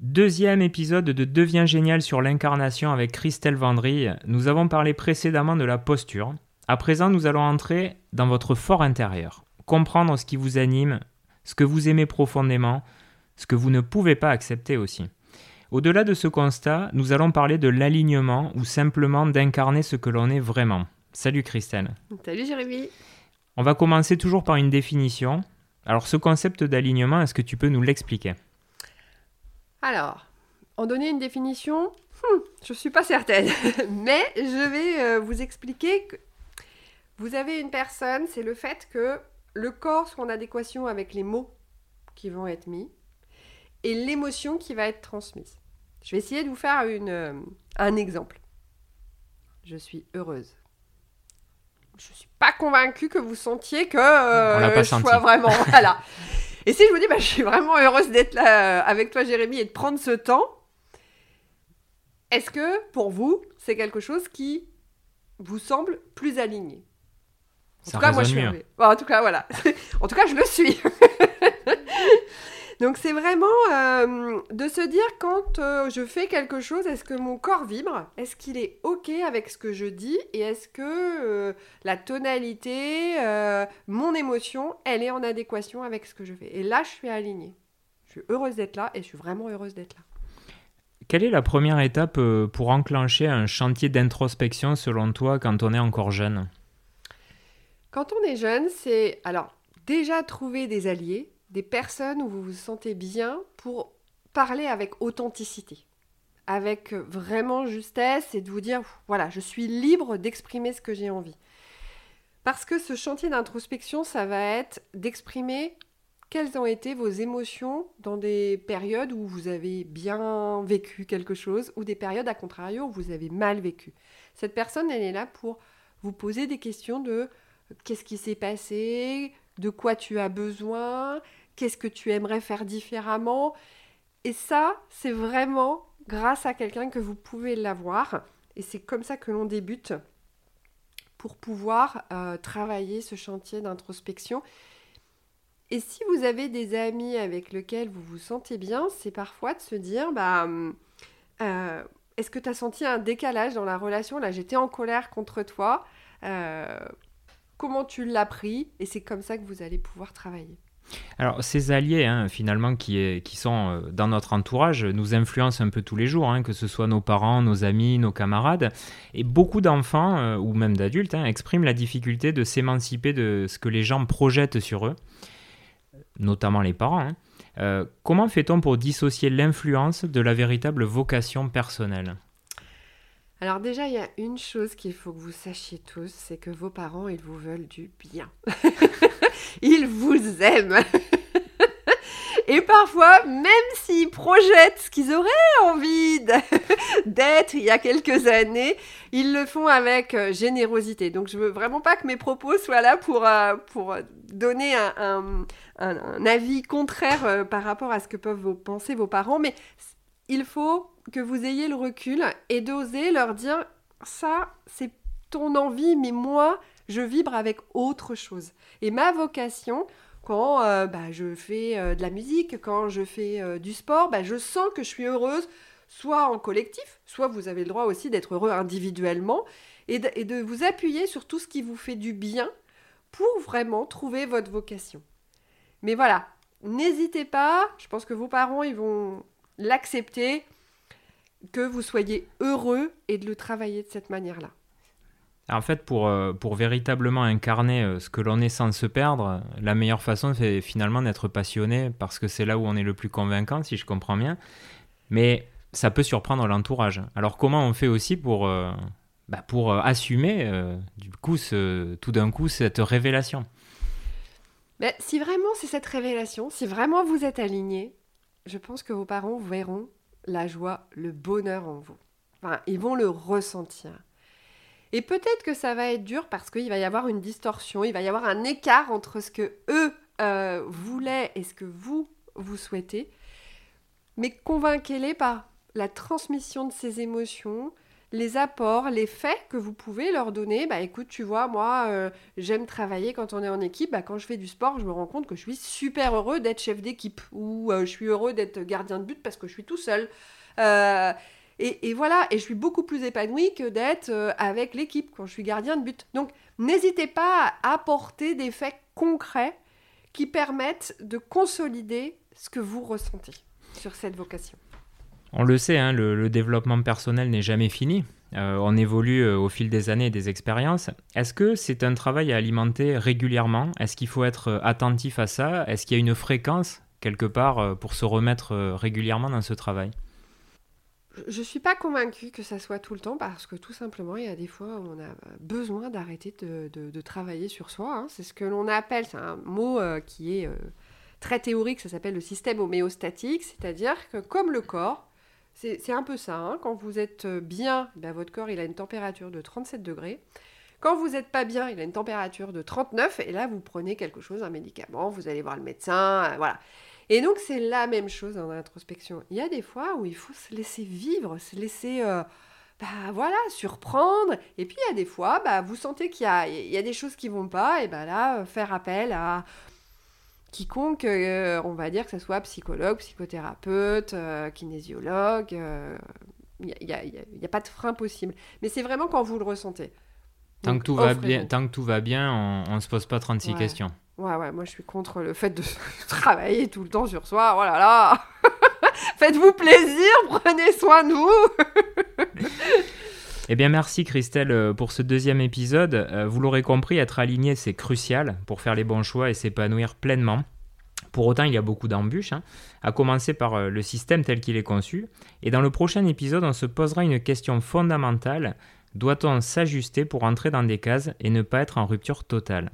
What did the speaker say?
Deuxième épisode de Devient génial sur l'incarnation avec Christelle Vendry. Nous avons parlé précédemment de la posture. À présent, nous allons entrer dans votre fort intérieur, comprendre ce qui vous anime, ce que vous aimez profondément, ce que vous ne pouvez pas accepter aussi. Au-delà de ce constat, nous allons parler de l'alignement ou simplement d'incarner ce que l'on est vraiment. Salut Christelle. Salut Jérémy. On va commencer toujours par une définition. Alors ce concept d'alignement, est-ce que tu peux nous l'expliquer? Alors, en donner une définition, hmm, je ne suis pas certaine, mais je vais euh, vous expliquer que vous avez une personne, c'est le fait que le corps soit en adéquation avec les mots qui vont être mis et l'émotion qui va être transmise. Je vais essayer de vous faire une, euh, un exemple. Je suis heureuse. Je ne suis pas convaincue que vous sentiez que euh, je sois vraiment. Voilà. Et si je vous dis, bah, je suis vraiment heureuse d'être là euh, avec toi, Jérémy, et de prendre ce temps, est-ce que pour vous, c'est quelque chose qui vous semble plus aligné? En tout cas, moi, je suis. en tout cas, voilà. en tout cas, je le suis. Donc c'est vraiment euh, de se dire quand euh, je fais quelque chose, est-ce que mon corps vibre? Est-ce qu'il est OK avec ce que je dis? Et est-ce que euh, la tonalité, mon émotion, elle est en adéquation avec ce que je fais? Et là, je suis alignée. Je suis heureuse d'être là et je suis vraiment heureuse d'être là. Quelle est la première étape pour enclencher un chantier d'introspection selon toi quand on est encore jeune? Quand on est jeune, c'est alors déjà trouver des alliés, des personnes où vous vous sentez bien pour parler avec authenticité, avec vraiment justesse et de vous dire, voilà, je suis libre d'exprimer ce que j'ai envie. Parce que ce chantier d'introspection, ça va être d'exprimer quelles ont été vos émotions dans des périodes où vous avez bien vécu quelque chose ou des périodes à contrario où vous avez mal vécu. Cette personne, elle est là pour vous poser des questions de qu'est-ce qui s'est passé, de quoi tu as besoin, qu'est-ce que tu aimerais faire différemment. Et ça, c'est vraiment grâce à quelqu'un que vous pouvez l'avoir. Et c'est comme ça que l'on débute pour pouvoir euh, travailler ce chantier d'introspection. Et si vous avez des amis avec lesquels vous vous sentez bien, c'est parfois de se dire, bah, euh, est-ce que tu as senti un décalage dans la relation? Là, j'étais en colère contre toi. Euh, comment tu l'as pris? Et c'est comme ça que vous allez pouvoir travailler. Alors, ces alliés, hein, finalement, qui, sont euh, dans notre entourage, nous influencent un peu tous les jours, hein, que ce soit nos parents, nos amis, nos camarades. Et beaucoup d'enfants, euh, ou même d'adultes, hein, expriment la difficulté de s'émanciper de ce que les gens projettent sur eux, notamment les parents. Euh, comment fait-on pour dissocier l'influence de la véritable vocation personnelle? Alors déjà, il y a une chose qu'il faut que vous sachiez tous, c'est que vos parents, ils vous veulent du bien. ils vous aiment. Et parfois, même s'ils projettent ce qu'ils auraient envie d'être il y a quelques années, ils le font avec euh, générosité. Donc je veux vraiment pas que mes propos soient là pour, euh, pour donner un, avis contraire euh, par rapport à ce que peuvent penser vos parents, mais il faut que vous ayez le recul et d'oser leur dire ça, c'est ton envie, mais moi, je vibre avec autre chose. Et ma vocation, quand euh, bah, je fais euh, de la musique, quand je fais euh, du sport, bah, je sens que je suis heureuse, soit en collectif, soit vous avez le droit aussi d'être heureux individuellement, et de, vous appuyer sur tout ce qui vous fait du bien pour vraiment trouver votre vocation. Mais voilà, n'hésitez pas, je pense que vos parents, ils vont l'accepter, que vous soyez heureux et de le travailler de cette manière-là. En fait, pour, euh, pour véritablement incarner euh, ce que l'on est sans se perdre, la meilleure façon, c'est finalement d'être passionné, parce que c'est là où on est le plus convaincant, si je comprends bien. Mais ça peut surprendre l'entourage. Alors comment on fait aussi pour, euh, bah, pour assumer, du coup, tout d'un coup, cette révélation? Mais Si vraiment c'est cette révélation, si vraiment vous êtes aligné, je pense que vos parents verront la joie, le bonheur en vous. Enfin, ils vont le ressentir. Et peut-être que ça va être dur parce qu'il va y avoir une distorsion, il va y avoir un écart entre ce que eux euh, voulaient et ce que vous, vous souhaitez. Mais convainquez-les par la transmission de ces émotions, les apports, les faits que vous pouvez leur donner. Bah écoute, tu vois, moi, euh, j'aime travailler quand on est en équipe. Bah, quand je fais du sport, je me rends compte que je suis super heureux d'être chef d'équipe ou euh, je suis heureux d'être gardien de but parce que je suis tout seul. Euh, et, et, voilà, et je suis beaucoup plus épanouie que d'être avec l'équipe quand je suis gardien de but. Donc, n'hésitez pas à apporter des faits concrets qui permettent de consolider ce que vous ressentez sur cette vocation. On le sait, hein, le, développement personnel n'est jamais fini. Euh, on évolue euh, au fil des années et des expériences. Est-ce que c'est un travail à alimenter régulièrement? Est-ce qu'il faut être euh, attentif à ça? Est-ce qu'il y a une fréquence quelque part pour se remettre régulièrement dans ce travail? Je ne suis pas convaincue que ça soit tout le temps parce que tout simplement, il y a des fois où on a besoin d'arrêter de, travailler sur soi. Hein. C'est ce que l'on appelle, c'est un mot qui est très théorique, ça s'appelle le système homéostatique, c'est-à-dire que comme le corps, c'est un peu ça. Hein. Quand vous êtes euh, bien, ben, votre corps il a une température de 37 degrés. Quand vous n'êtes pas bien, il a une température de 39. Et là, vous prenez quelque chose, un médicament, vous allez voir le médecin, euh, voilà. Et donc, c'est la même chose en introspection. Il y a des fois où il faut se laisser vivre, se laisser, euh, bah, voilà, surprendre. Et puis, il y a des fois, bah, vous sentez qu'il y, y a, des choses qui vont pas. Et ben là, faire appel à quiconque, euh, on va dire que ce soit psychologue, psychothérapeute, euh, kinésiologue, il euh, n'y a, pas de frein possible. Mais c'est vraiment quand vous le ressentez. Tant, que, tout va bien, tant que tout va bien, on ne se pose pas 36 questions. Ouais, ouais, moi je suis contre le fait de travailler tout le temps sur soi. Oh là là Faites-vous plaisir, prenez soin de vous Eh bien, merci Christelle euh, pour ce deuxième épisode. Euh, vous l'aurez compris, être aligné, c'est crucial pour faire les bons choix et s'épanouir pleinement. Pour autant, il y a beaucoup d'embûches, hein, à commencer par euh, le système tel qu'il est conçu. Et dans le prochain épisode, on se posera une question fondamentale. Doit-on s'ajuster pour entrer dans des cases et ne pas être en rupture totale?